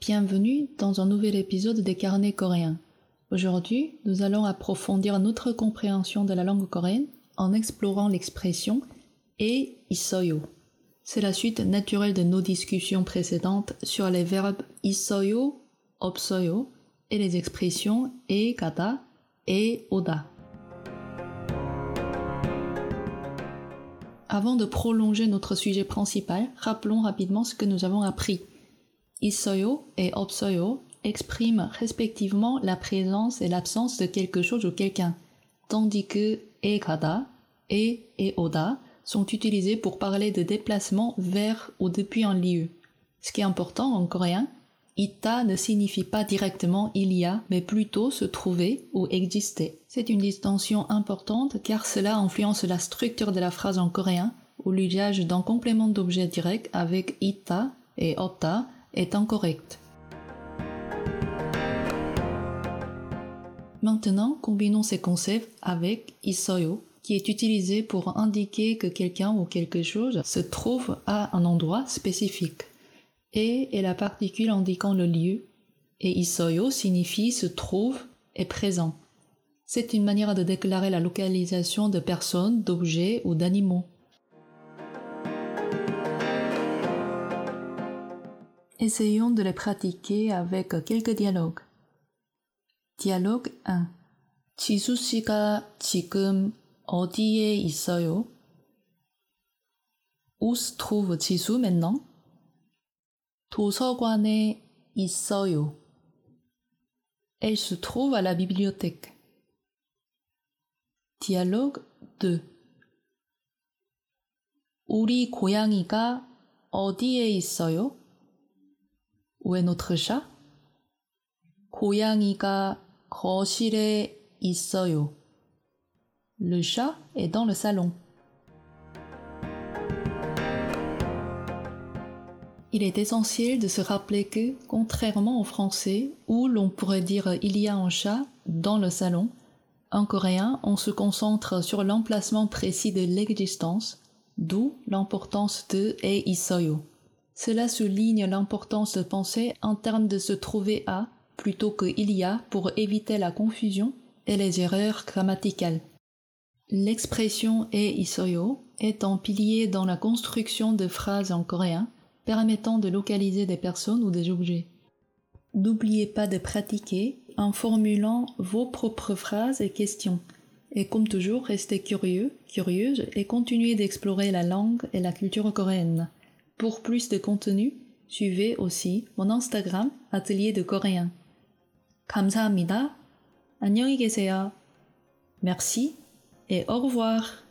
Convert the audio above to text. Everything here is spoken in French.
Bienvenue dans un nouvel épisode des carnets coréens. Aujourd'hui, nous allons approfondir notre compréhension de la langue coréenne en explorant l'expression et isoyo. C'est la suite naturelle de nos discussions précédentes sur les verbes isoyo, opsoyo et les expressions e kata et oda. Avant de prolonger notre sujet principal, rappelons rapidement ce que nous avons appris. Isoyo et opsoyo expriment respectivement la présence et l'absence de quelque chose ou quelqu'un, tandis que ekada et eoda sont utilisés pour parler de déplacement vers ou depuis un lieu. Ce qui est important en coréen, Ita ne signifie pas directement il y a, mais plutôt se trouver ou exister. C'est une distinction importante car cela influence la structure de la phrase en coréen où l'usage d'un complément d'objet direct avec ita et opta est incorrect. Maintenant, combinons ces concepts avec isoyo, qui est utilisé pour indiquer que quelqu'un ou quelque chose se trouve à un endroit spécifique et est la particule indiquant le lieu, et isoyo signifie se trouve et présent. C'est une manière de déclarer la localisation de personnes, d'objets ou d'animaux. Essayons de les pratiquer avec quelques dialogues. Dialogue 1. 지수 씨가 지금 어디에 있어요? Où se trouve 지수 maintenant? 도서관에 있어요. Elle se trouve à la bibliothèque. Dialogue 2 우리 고양이가 어디에 있어요? Où est notre chat? 고양이가 거실에 있어요. Le chat est dans le salon. Il est essentiel de se rappeler que, contrairement au français, où l'on pourrait dire il y a un chat dans le salon, en coréen, on se concentre sur l'emplacement précis de l'existence, d'où l'importance de e isoyo. Cela souligne l'importance de penser en termes de se trouver à plutôt que il y a pour éviter la confusion et les erreurs grammaticales. L'expression e isoyo est un pilier dans la construction de phrases en coréen permettant de localiser des personnes ou des objets. N'oubliez pas de pratiquer en formulant vos propres phrases et questions. Et comme toujours, restez curieux, curieuse et continuez d'explorer la langue et la culture coréenne. Pour plus de contenu, suivez aussi mon Instagram Atelier de coréen. 감사합니다. 안녕히 계세요. Merci et au revoir.